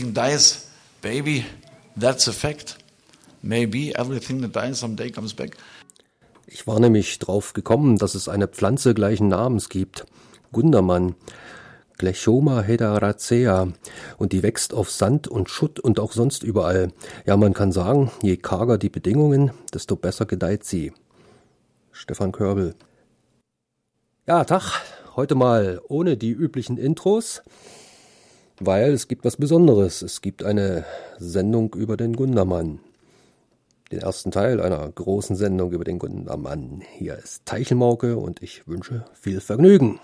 Everything dies, baby. That's a fact. Maybe everything that dies someday comes back. Ich war nämlich drauf gekommen, dass es eine Pflanze gleichen Namens gibt. Gundermann. Glechoma hedaracea. Und die wächst auf Sand und Schutt und auch sonst überall. Ja, man kann sagen, je karger die Bedingungen, desto besser gedeiht sie. Stefan Körbel. Ja, Tag. Heute mal ohne die üblichen Intros, weil es gibt was Besonderes. Es gibt eine Sendung über den Gundermann den ersten Teil einer großen Sendung über den Gundermann. Hier ist Teichelmauke und ich wünsche viel Vergnügen.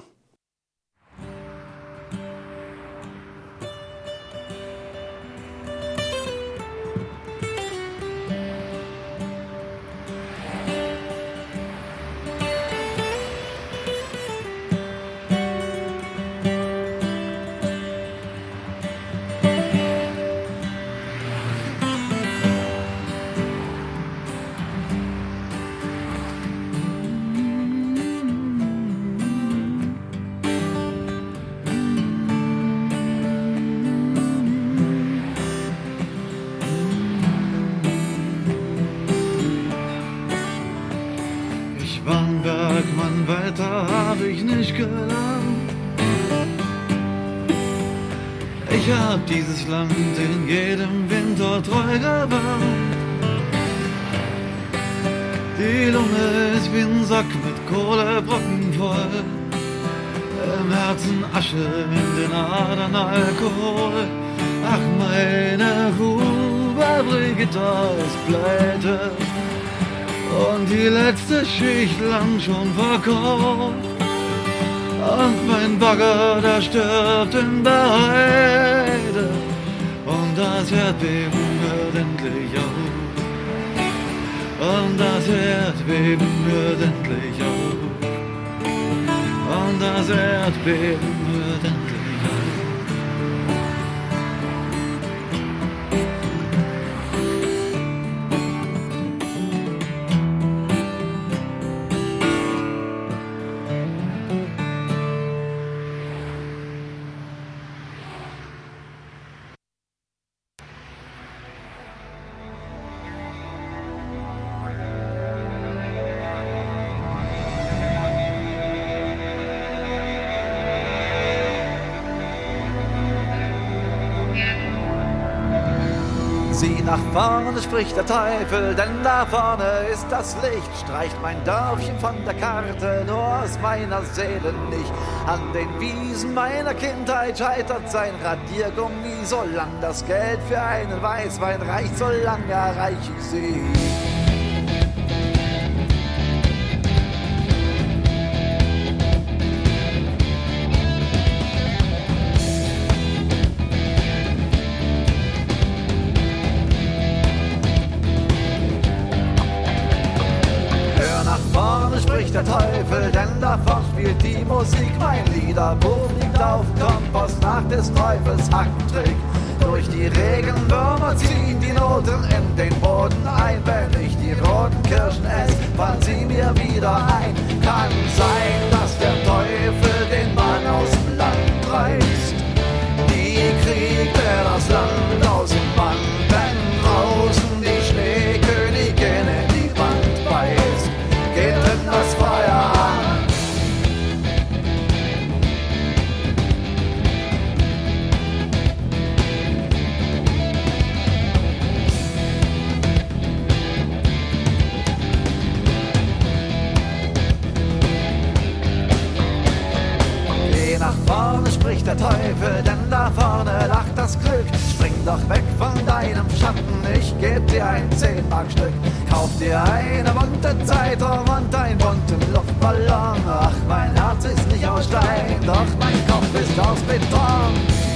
Weiter hab ich nicht gelernt. Ich hab dieses Land in jedem Winter treu gewahrt. Die Lunge ist wie ein Sack mit Kohlebrocken voll. Im Herzen Asche, in den Adern Alkohol. Ach, meine Huber Brigitte ist pleite. Und die letzte Schicht lang schon verkauft. Und mein Bagger, der stirbt in der Heide. Und das Erdbeben hört endlich auf. Und das Erdbeben hört endlich auf. Und das Erdbeben vorne, spricht der Teufel, denn da vorne ist das Licht. Streicht mein Dörfchen von der Karte, nur aus meiner Seele nicht. An den Wiesen meiner Kindheit scheitert sein Radiergummi, solang das Geld für einen Weißwein reicht, solang erreich ich sie. Spricht der Teufel, denn davon spielt die Musik. Mein Liederbuch liegt auf Kompost nach des Teufels Hackentrick. Durch die Regenwürmer ziehen die Noten in den Boden ein. Wenn ich die roten Kirschen esse, fallen sie mir wieder ein. Kann sein, dass der Teufel den Mann aus dem Land reißt. Die kriegt er das Land der Teufel, denn da vorne lacht das Glück. Spring doch weg von deinem Schatten, ich geb dir ein Zehnmarkstück. Kauf dir eine bunte Zeitung und einen bunten Luftballon. Ach, mein Herz ist nicht aus Stein, doch mein Kopf ist aus Beton.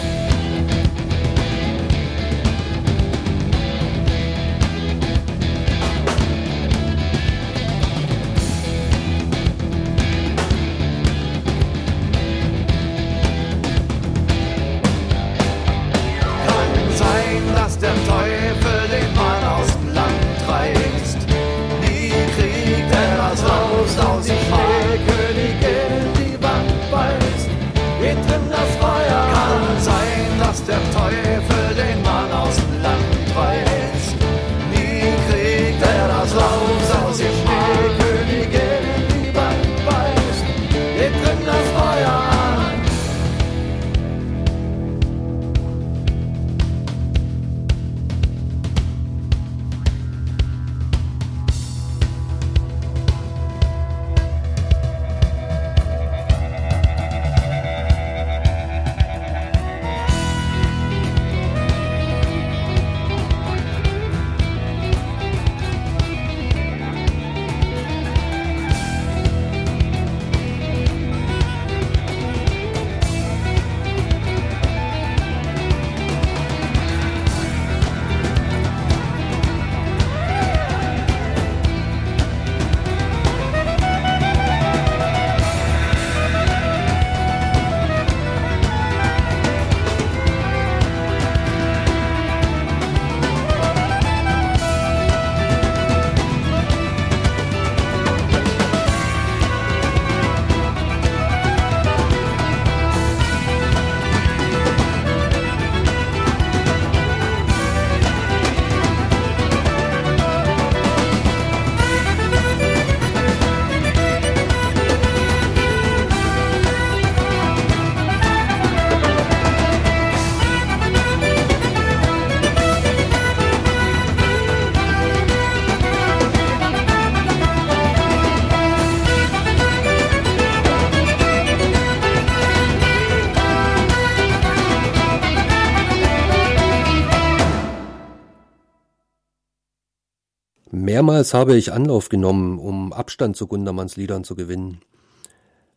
Mehrmals habe ich Anlauf genommen, um Abstand zu Gundermanns Liedern zu gewinnen,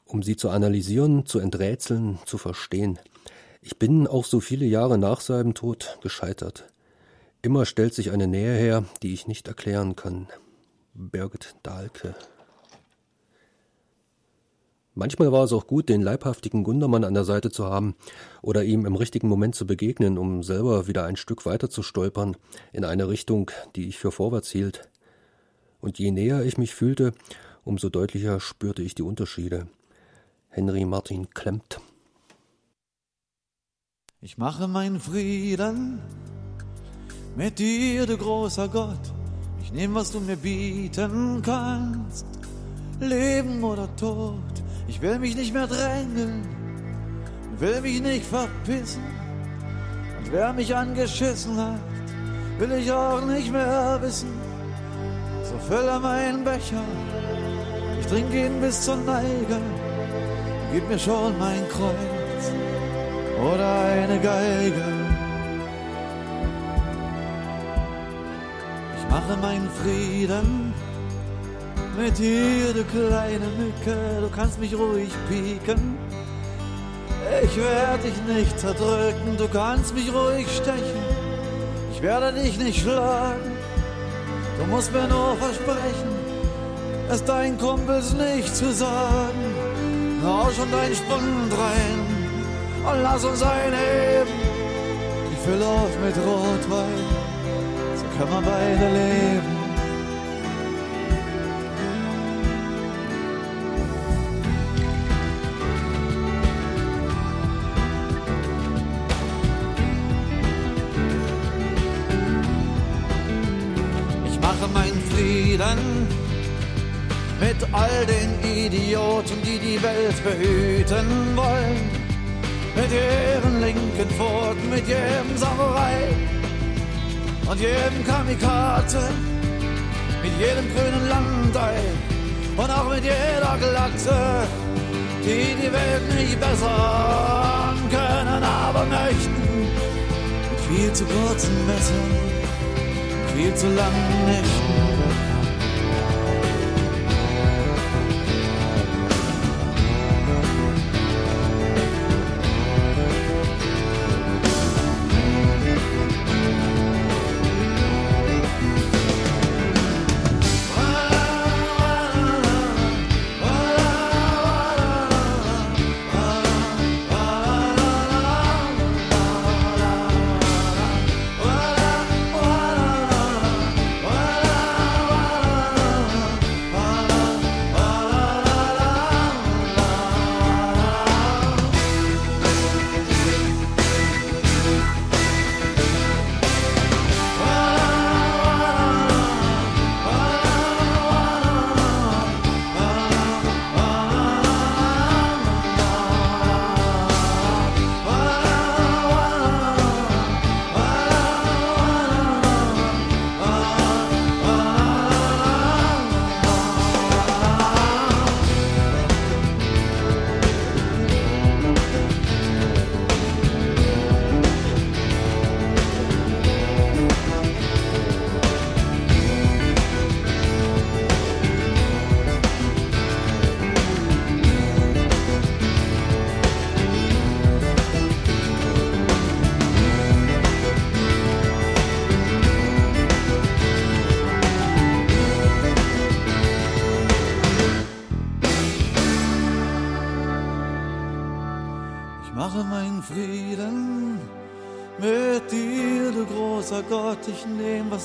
um sie zu analysieren, zu enträtseln, zu verstehen. Ich bin auch so viele Jahre nach seinem Tod gescheitert. Immer stellt sich eine Nähe her, die ich nicht erklären kann. Birgit Dahlke. Manchmal war es auch gut, den leibhaftigen Gundermann an der Seite zu haben oder ihm im richtigen Moment zu begegnen, um selber wieder ein Stück weiter zu stolpern in eine Richtung, die ich für vorwärts hielt. Und je näher ich mich fühlte, umso deutlicher spürte ich die Unterschiede. Henry Martin Klemmt. Ich mache meinen Frieden mit dir, du großer Gott. Ich nehme, was du mir bieten kannst, Leben oder Tod. Ich will mich nicht mehr drängeln, will mich nicht verpissen. Und wer mich angeschissen hat, will ich auch nicht mehr wissen. So fülle meinen Becher, ich trinke ihn bis zur Neige. Gib mir schon mein Kreuz oder eine Geige. Ich mache meinen Frieden mit dir, du kleine Mücke, du kannst mich ruhig pieken. Ich werde dich nicht zerdrücken, du kannst mich ruhig stechen. Ich werde dich nicht schlagen, du musst mir nur versprechen, es deinen Kumpels nicht zu sagen. Hau schon deinen Spund rein und lass uns einheben. Ich fülle auf mit Rotwein, so können wir beide leben. Mit all den Idioten, die die Welt behüten wollen. Mit ihren linken Pfoten, mit jedem Samurai und jedem Kamikaze, mit jedem grünen Landei und auch mit jeder Glatze, die die Welt nicht bessern können, aber möchten. Mit viel zu kurzen Messern, viel zu langen Nächten.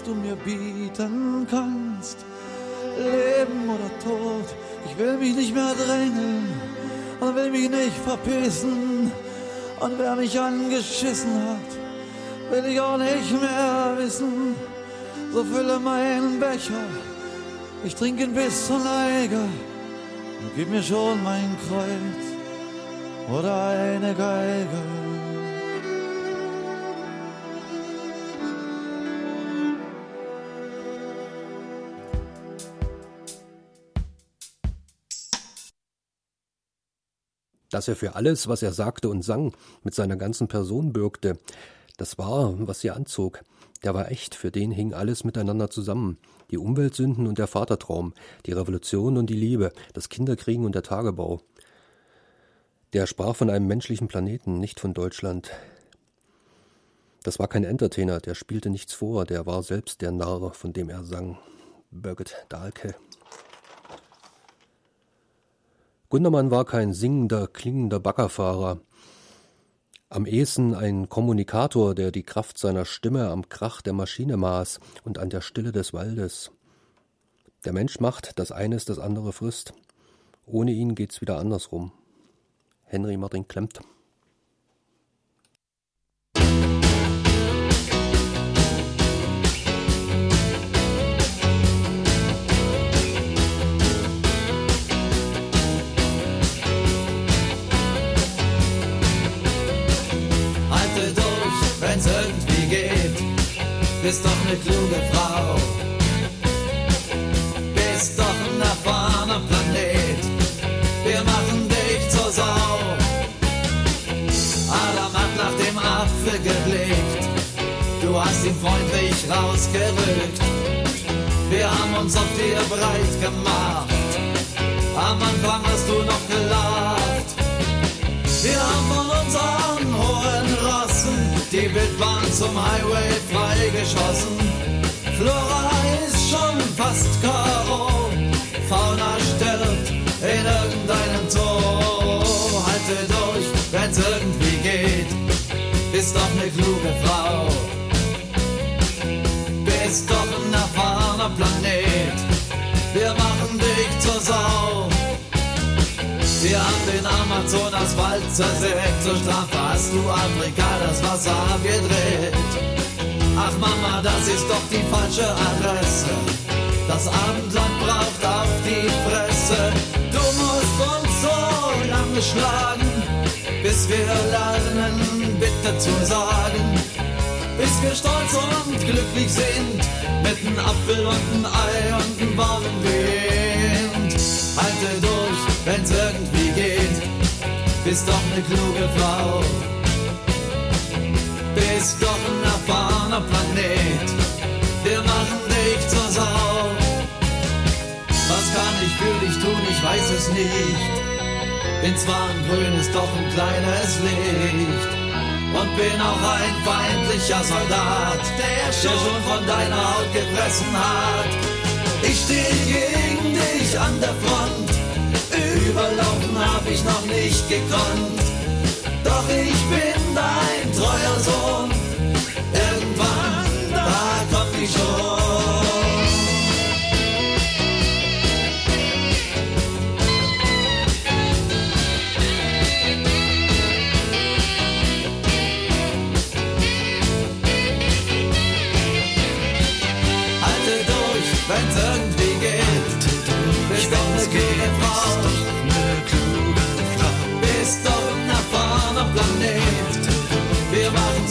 Du mir bieten kannst. Leben oder Tod, ich will mich nicht mehr drängeln und will mich nicht verpissen. Und wer mich angeschissen hat, will ich auch nicht mehr wissen. So fülle meinen Becher, ich trinke ihn bis zur Neige und gib mir schon mein Kreuz oder eine Geige. Dass er für alles, was er sagte und sang, mit seiner ganzen Person bürgte. Das war, was sie anzog. der war echt, für den hing alles miteinander zusammen. Die Umweltsünden und der Vatertraum, die Revolution und die Liebe, das Kinderkriegen und der Tagebau. Der sprach von einem menschlichen Planeten, nicht von Deutschland. Das war kein Entertainer, der spielte nichts vor, der war selbst der Narr, von dem er sang. Birgit Dahlke. Gundermann war kein singender, klingender Baggerfahrer, am ehesten ein Kommunikator, der die Kraft seiner Stimme am Krach der Maschine maß und an der Stille des Waldes. Der Mensch macht, dass eines das andere frisst. Ohne ihn geht's wieder andersrum. Henry Martin Klemmt. Bist doch eine kluge Frau. Bist doch ein erfahrener Planet. Wir machen dich zur Sau. Adam hat nach dem Apfel geblickt. Du hast ihn freundlich rausgerückt. Wir haben uns auf dir breit gemacht. Am Anfang hast du noch gelacht. Wir haben von Rossen die Wildbahn zum Highway freigeschossen. Flora ist schon fast Karo. Fauna stirbt in irgendeinem Zoo. Halte durch, wenn's irgendwie geht. Bist doch ne kluge Frau. Bist doch ein erfahrener Planet. Wir machen dich zur Sau. Wir haben den Amazonaswald zersägt, zur Strafe hast du Afrika das Wasser abgedreht. Ach Mama, das ist doch die falsche Adresse. Das Abendland braucht auf die Fresse. Du musst uns so lange schlagen, bis wir lernen, bitte zu sagen. Bis wir stolz und glücklich sind, mit einem Apfel und einem Ei und einem warmen Wind. Halte durch, wenn's irgendwie geht. Bist doch ne kluge Frau. Bist doch ein erfahrener Planet. Wir machen dich zur Sau. Was kann ich für dich tun? Ich weiß es nicht. Bin zwar ein grünes, doch ein kleines Licht. Und bin auch ein feindlicher Soldat, der schon von deiner Haut gefressen hat. Ich stehe gegen dich an der Front Überlaufen hab ich noch nicht gekonnt. Doch ich bin dein treuer Sohn. Irgendwann, da komm ich schon.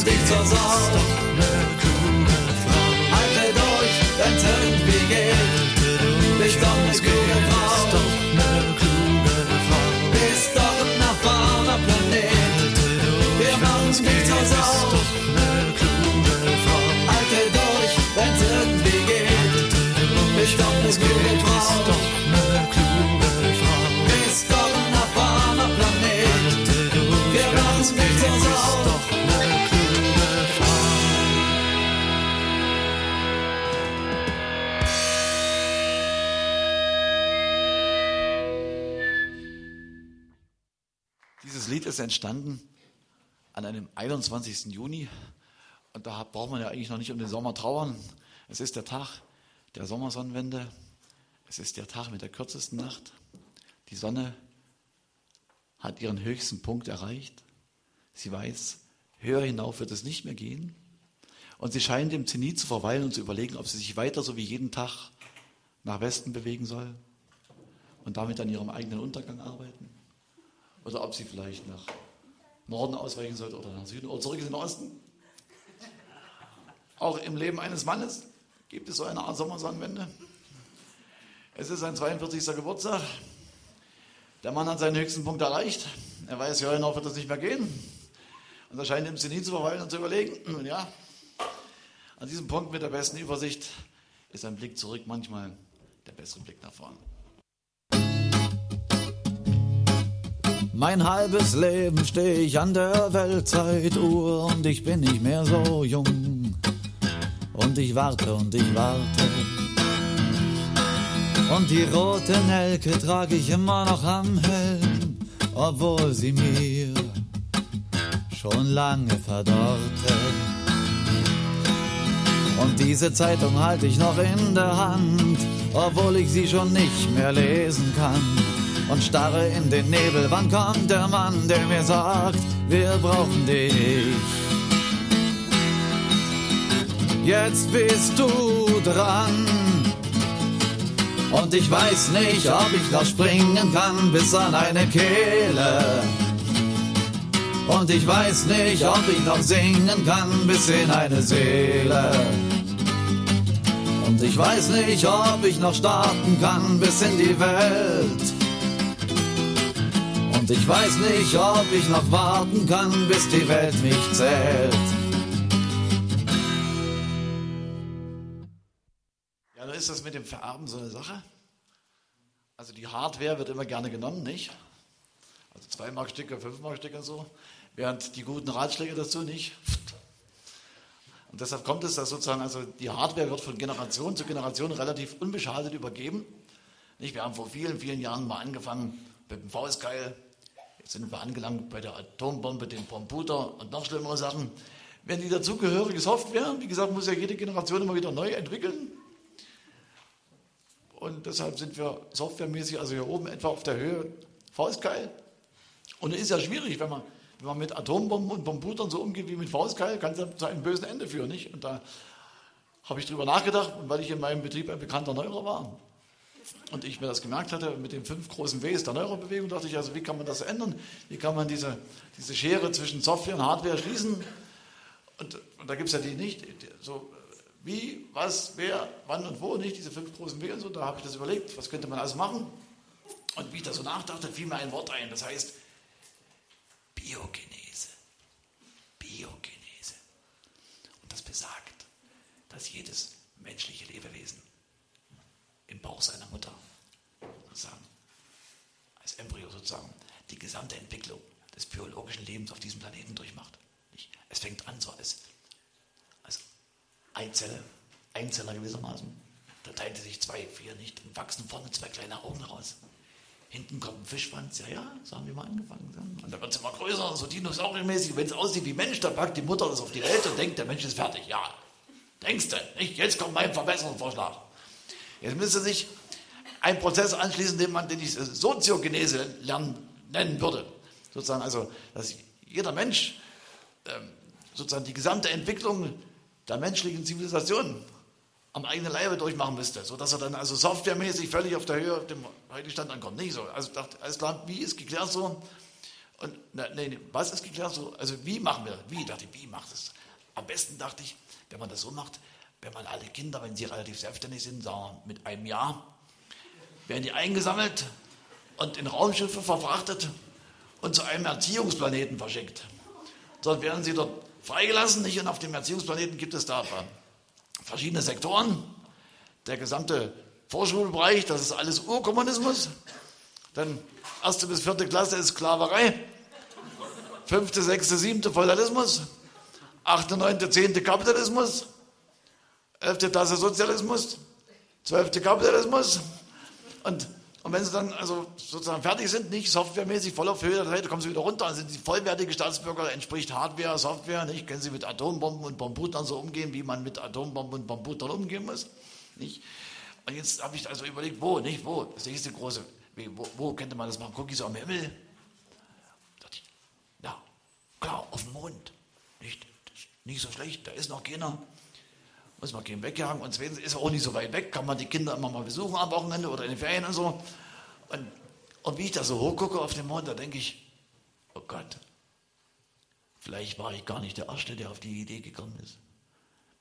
Dich zur Sau. Halte durch, wenn's irgendwie geht. Bist doch ne kluge Frau. Bist doch ein erfahrener Planet. Wir machen's dich zur Sau. Halte durch, wenn's irgendwie geht. Bist doch ne kluge Frau. Bist ist entstanden an einem 21. Juni und da braucht man ja eigentlich noch nicht um den Sommer trauern. Es ist der Tag der Sommersonnenwende. Es ist der Tag mit der kürzesten Nacht. Die Sonne hat ihren höchsten Punkt erreicht. Sie weiß, höher hinauf wird es nicht mehr gehen. Und sie scheint im Zenit zu verweilen und zu überlegen, ob sie sich weiter so wie jeden Tag nach Westen bewegen soll und damit an ihrem eigenen Untergang arbeiten. Oder ob sie vielleicht nach Norden ausweichen sollte oder nach Süden oder zurück in den Osten. Auch im Leben eines Mannes gibt es so eine Art Sommersonnenwende. Es ist sein 42. Geburtstag. Der Mann hat seinen höchsten Punkt erreicht. Er weiß, ja, hinauf wird es nicht mehr gehen. Und er scheint im Zenit zu verweilen und zu überlegen, nun ja, An diesem Punkt mit der besten Übersicht ist ein Blick zurück manchmal der bessere Blick nach vorne. Mein halbes Leben stehe ich an der Weltzeituhr und ich bin nicht mehr so jung. Und ich warte und ich warte. Und die rote Nelke trage ich immer noch am Helm, obwohl sie mir schon lange verdorrte. Und diese Zeitung halte ich noch in der Hand, obwohl ich sie schon nicht mehr lesen kann und starre in den Nebel. Wann kommt der Mann, der mir sagt, wir brauchen dich? Jetzt bist du dran. Und ich weiß nicht, ob ich noch springen kann bis an eine Kehle. Und ich weiß nicht, ob ich noch singen kann bis in eine Seele. Und ich weiß nicht, ob ich noch starten kann bis in die Welt. Und ich weiß nicht, ob ich noch warten kann, bis die Welt mich zählt. Ja, da ist das mit dem Vererben so eine Sache. Also die Hardware wird immer gerne genommen, nicht? Also 2 Mark Stücke, 5 Mark Stücke und so. Während die guten Ratschläge dazu nicht. Und deshalb kommt es, dass sozusagen, also die Hardware wird von Generation zu Generation relativ unbeschadet übergeben. Nicht? Wir haben vor vielen, vielen Jahren mal angefangen mit dem Faustkeil, sind wir angelangt bei der Atombombe, dem Computer und noch schlimmere Sachen. Wenn die dazugehörige Software, wie gesagt, muss ja jede Generation immer wieder neu entwickeln. Und deshalb sind wir softwaremäßig, also hier oben etwa auf der Höhe, faustgeil. Und es ist ja schwierig, wenn man, wenn man mit Atombomben und Computern so umgeht wie mit faustgeil, kann es zu einem bösen Ende führen. Nicht? Und da habe ich drüber nachgedacht, weil ich in meinem Betrieb ein bekannter Neuerer war und ich mir das gemerkt hatte mit den fünf großen Ws der Neurobewegung, dachte ich, also wie kann man das ändern? Wie kann man diese, diese Schere zwischen Software und Hardware schließen? Und, und da gibt es ja die nicht, so wie, was, wer, wann und wo, nicht diese fünf großen W und so. Da habe ich das überlegt, was könnte man also machen? Und wie ich da so nachdachte, fiel mir ein Wort ein, das heißt Biogenese. Biogenese. Und das besagt, dass jedes menschliche Lebewesen im Bauch seiner Mutter, sozusagen, als Embryo sozusagen, die gesamte Entwicklung des biologischen Lebens auf diesem Planeten durchmacht. Es fängt an so als, als Eizelle, Einzeller gewissermaßen. Da teilt sich zwei, vier nicht und wachsen vorne zwei kleine Augen raus. Hinten kommt ein Fischschwanz, ja, ja, so haben wir mal angefangen. Und dann wird es immer größer, so dinosauriermäßig. Wenn es aussieht wie Mensch, dann packt die Mutter das auf die Welt und denkt, der Mensch ist fertig. Ja, denkst du, nicht? Jetzt kommt mein Verbesserungsvorschlag. Jetzt müsste sich ein Prozess anschließen, den man, den ich Soziogenese lernen, nennen würde. Sozusagen, also, dass jeder Mensch ähm, sozusagen die gesamte Entwicklung der menschlichen Zivilisation am eigenen Leibe durchmachen müsste, sodass er dann also softwaremäßig völlig auf der Höhe dem heutigen Stand ankommt. Nicht so. Also dachte, alles klar, wie ist geklärt so? Und ne, nee, was ist geklärt so? Also wie machen wir das? Wie? Dachte ich, wie macht es? Am besten dachte ich, wenn man das so macht, wenn man alle Kinder, wenn sie relativ selbstständig sind, sagen mit einem Jahr, werden die eingesammelt und in Raumschiffe verfrachtet und zu einem Erziehungsplaneten verschickt. Dort werden sie dort freigelassen, nicht? Und auf dem Erziehungsplaneten gibt es da verschiedene Sektoren. Der gesamte Vorschulbereich, das ist alles Urkommunismus. Dann erste bis vierte Klasse ist Sklaverei. Fünfte, sechste, siebte Feudalismus. Achte, neunte, zehnte Kapitalismus. 11. Klasse Sozialismus, 12. Kapitalismus. Und, und wenn sie dann also sozusagen fertig sind, nicht softwaremäßig voll auf Höhe, dann kommen sie wieder runter, dann sind sie vollwertige Staatsbürger, entspricht Hardware, Software, nicht? Können sie mit Atombomben und Bombutern so umgehen, wie man mit Atombomben und Bombutern umgehen muss, nicht? Und jetzt habe ich also überlegt, wo, nicht, wo? Das nächste große, wo, wo könnte man das machen? So am Himmel? Da dachte ich, ja, klar, auf dem Mond, nicht? Nicht so schlecht, da ist noch keiner muss man gehen wegjagen. Und zweitens ist er auch nicht so weit weg, kann man die Kinder immer mal besuchen am Wochenende oder in den Ferien und so. Und, und wie ich da so hochgucke auf den Mond, da denke ich, oh Gott, vielleicht war ich gar nicht der Erste, der auf die Idee gekommen ist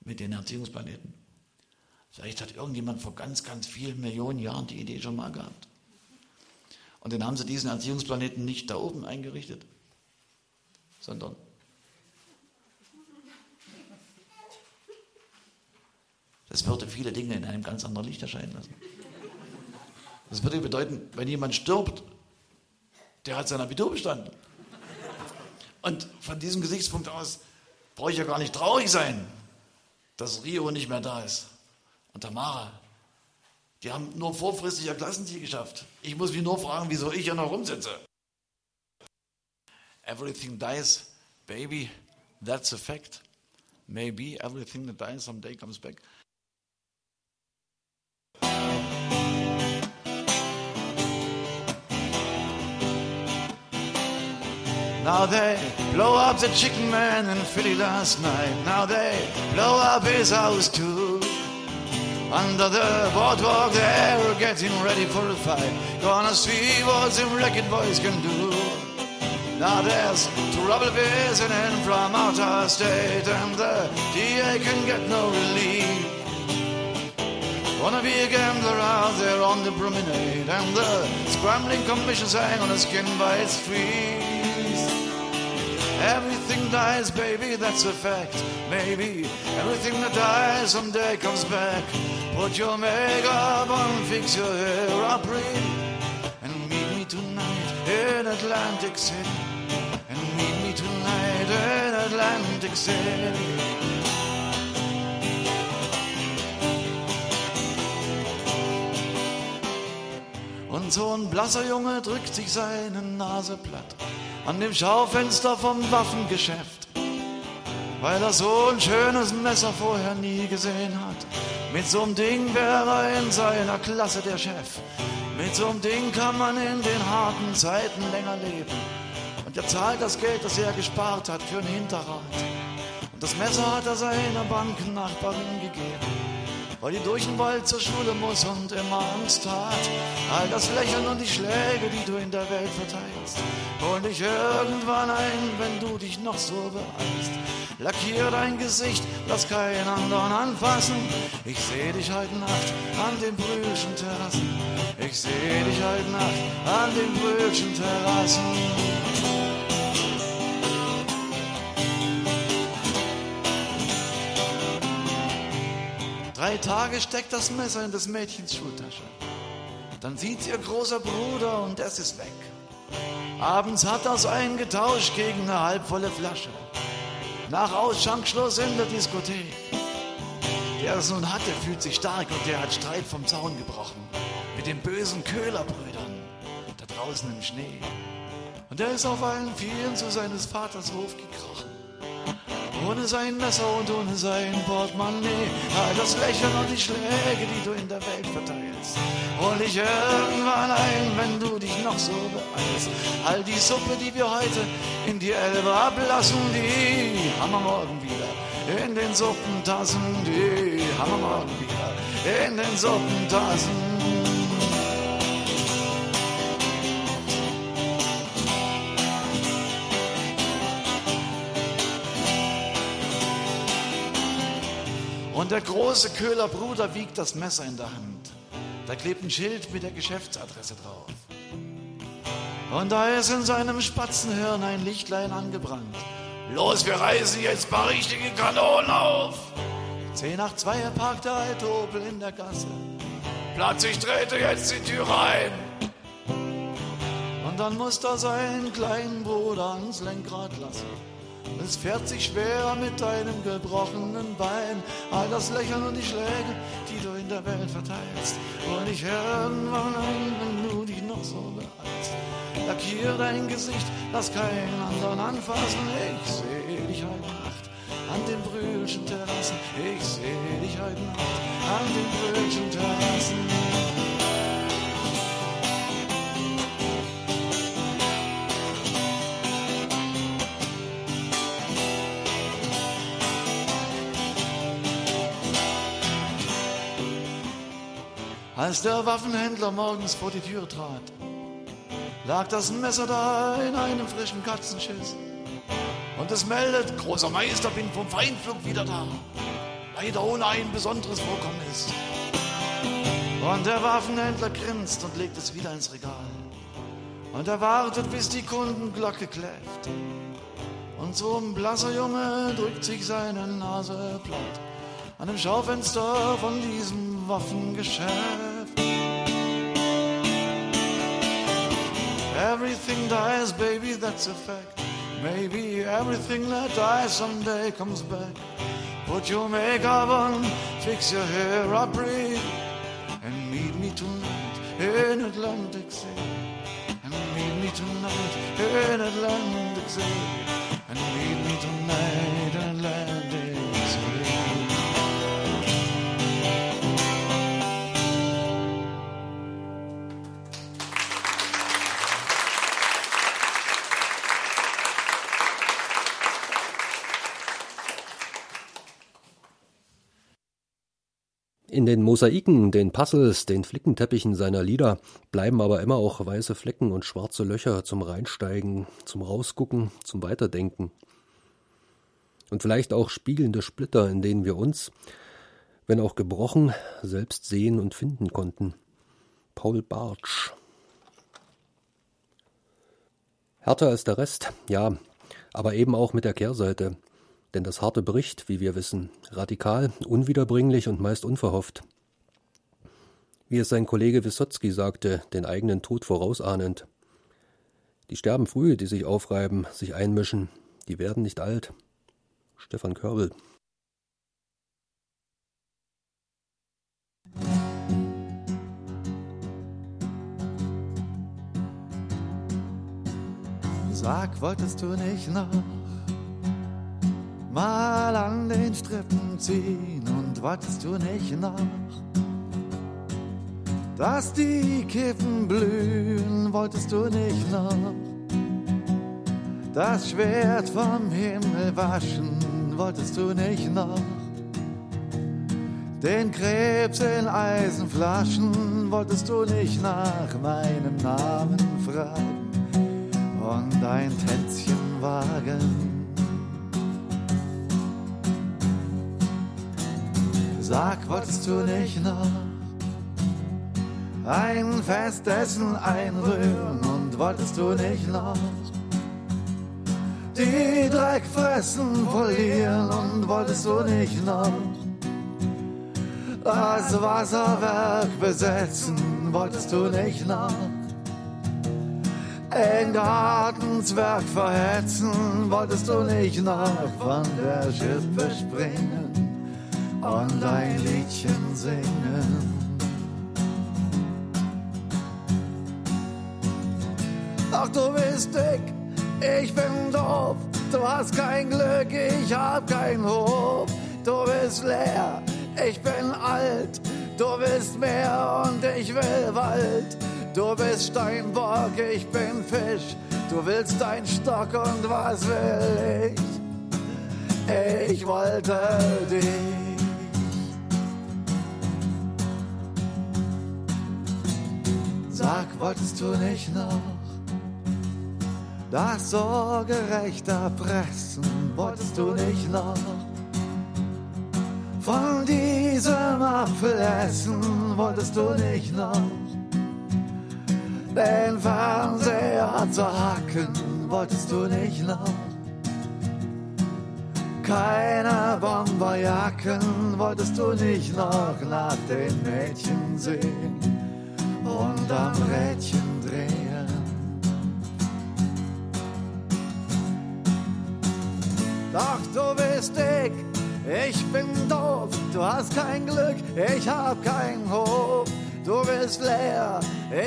mit den Erziehungsplaneten. Vielleicht hat irgendjemand vor ganz, ganz vielen Millionen Jahren die Idee schon mal gehabt. Und dann haben sie diesen Erziehungsplaneten nicht da oben eingerichtet, sondern Es würde viele Dinge in einem ganz anderen Licht erscheinen lassen. Das würde bedeuten, wenn jemand stirbt, der hat sein Abitur bestanden. Und von diesem Gesichtspunkt aus brauche ich ja gar nicht traurig sein, dass Rio nicht mehr da ist. Und Tamara, die haben nur vorfristig ihr Klassenziel geschafft. Ich muss mich nur fragen, wieso ich hier noch rumsitze. Everything dies, baby, that's a fact. Maybe everything that dies someday comes back. Now they blow up the chicken man in Philly last night. Now they blow up his house too. Under the boardwalk, they're getting ready for a fight. Gonna see what them wrecked boys can do. Now there's trouble visiting from outer state, and the DA can get no relief. Wanna be a gambler out there on the promenade, and the scrambling commissions hang on a skin by its feet. Everything dies, baby, that's a fact. Maybe everything that dies someday comes back. Put your makeup on, fix your hair up, real, and meet me tonight in Atlantic City. And meet me tonight in Atlantic City. Und so ein blasser Junge drückt sich seine Nase platt an dem Schaufenster vom Waffengeschäft, weil er so ein schönes Messer vorher nie gesehen hat. Mit so einem Ding wäre er in seiner Klasse der Chef. Mit so einem Ding kann man in den harten Zeiten länger leben. Und er zahlt das Geld, das er gespart hat, für ein Hinterrad. Und das Messer hat er seiner Bankennachbarin gegeben weil die durch den Wald zur Schule muss und immer Angst hat. All das Lächeln und die Schläge, die du in der Welt verteilst, hol dich irgendwann ein, wenn du dich noch so beeilst. Lackier dein Gesicht, lass keinen anderen anfassen. Ich seh dich heute Nacht an den Brühlschen Terrassen. Ich seh dich heute Nacht an den Brühlschen Terrassen. Drei Tage steckt das Messer in des Mädchens Schultasche. Dann sieht ihr großer Bruder und es ist weg. Abends hat er es eingetauscht gegen eine halbvolle Flasche. Nach Ausschankschluss in der Diskothek. Der es nun hat, der fühlt sich stark und der hat Streit vom Zaun gebrochen. Mit den bösen Köhlerbrüdern da draußen im Schnee. Und er ist auf allen Vieren zu seines Vaters Hof gekrochen ohne sein Messer und ohne sein Portemonnaie. All das Lächeln und die Schläge, die du in der Welt verteilst. Hol dich irgendwann ein, wenn du dich noch so beeilst. All die Suppe, die wir heute in die Elbe ablassen, die haben wir morgen wieder. In den Suppentassen, die haben wir morgen wieder. In den Suppentassen. Und der große Köhler Bruder wiegt das Messer in der Hand. Da klebt ein Schild mit der Geschäftsadresse drauf. Und da ist in seinem Spatzenhirn ein Lichtlein angebrannt. Los, wir reißen jetzt paar richtige Kanonen auf. Zehn nach zwei parkt der alte Opel in der Gasse. Platz, ich trete jetzt die Tür rein. Und dann muss er seinen kleinen Bruder ans Lenkrad lassen. Es fährt sich schwer mit deinem gebrochenen Bein. All das Lächeln und die Schläge, die du in der Welt verteilst. Und ich irgendwann ein, wenn du dich noch so beeilst. Lackier dein Gesicht, lass keinen anderen anfassen. Ich seh dich heute Nacht an den Brühlschen Terrassen. Ich seh dich heute Nacht an den Brühlschen Terrassen. Als der Waffenhändler morgens vor die Tür trat, lag das Messer da in einem frischen Katzenschiss. Und es meldet, großer Meister, bin vom Feindflug wieder da. Leider ohne ein besonderes Vorkommnis. Und der Waffenhändler grinst und legt es wieder ins Regal. Und er wartet, bis die Kundenglocke kläfft. Und so ein blasser Junge drückt sich seine Nase platt an dem Schaufenster von diesem Waffengeschäft. Everything dies, baby, that's a fact. Maybe everything that dies someday comes back. Put your makeup on, fix your hair up, breathe, and meet me tonight in Atlantic City. And meet me tonight in Atlantic City. And meet me tonight In den Mosaiken, den Puzzles, den Flickenteppichen seiner Lieder bleiben aber immer auch weiße Flecken und schwarze Löcher zum Reinsteigen, zum Rausgucken, zum Weiterdenken. Und vielleicht auch spiegelnde Splitter, in denen wir uns, wenn auch gebrochen, selbst sehen und finden konnten. Paul Bartsch. Härter als der Rest, ja, aber eben auch mit der Kehrseite. Denn das Harte bricht, wie wir wissen, radikal, unwiederbringlich und meist unverhofft. Wie es sein Kollege Wissotzki sagte, den eigenen Tod vorausahnend. Die sterben früh, die sich aufreiben, sich einmischen, die werden nicht alt. Stefan Körbel. Sag, wolltest du nicht noch mal an den Strippen ziehen und wolltest du nicht noch, dass die Kippen blühen, wolltest du nicht noch, das Schwert vom Himmel waschen, wolltest du nicht noch, den Krebs in Eisenflaschen, wolltest du nicht nach meinem Namen fragen und ein Tänzchen wagen. Sag, wolltest du nicht noch ein Festessen einrühren und wolltest du nicht noch die Dreckfressen verlieren? Und wolltest du nicht noch das Wasserwerk besetzen, wolltest du nicht noch ein Gartenzwerg verhetzen, wolltest du nicht noch von der Schippe springen und ein Liedchen singen. Ach, du bist dick, ich bin doof, du hast kein Glück, ich hab kein Hof, du bist leer, ich bin alt, du bist Meer und ich will Wald. Du bist Steinbock, ich bin Fisch. Du willst dein Stock und was will ich? Ich wollte dich. Wolltest du nicht noch das sorgerecht erpressen? Wolltest du nicht noch von diesem Apfel essen? Wolltest du nicht noch den Fernseher zerhacken? Wolltest du nicht noch keine Bomberjacken? Wolltest du nicht noch nach den Mädchen sehen? Und am Rädchen drehen. Doch du bist dick, ich bin doof, du hast kein Glück, ich hab keinen Hof. Du bist leer,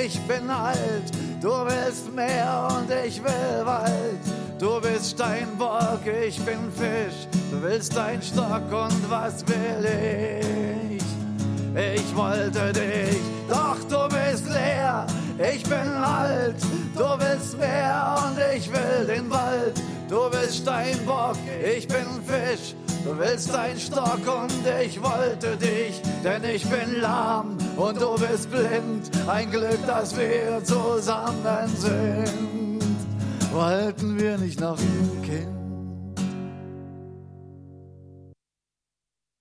ich bin alt, du willst mehr und ich will Wald. Du bist Steinbock, ich bin Fisch, du willst ein Stock und was will ich? Ich wollte dich, doch du bist leer. Ich bin alt, du willst mehr und ich will den Wald. Du bist Steinbock, ich bin Fisch. Du willst ein Stock und ich wollte dich, denn ich bin lahm und du bist blind. Ein Glück, dass wir zusammen sind. Wollten wir nicht noch ein Kind?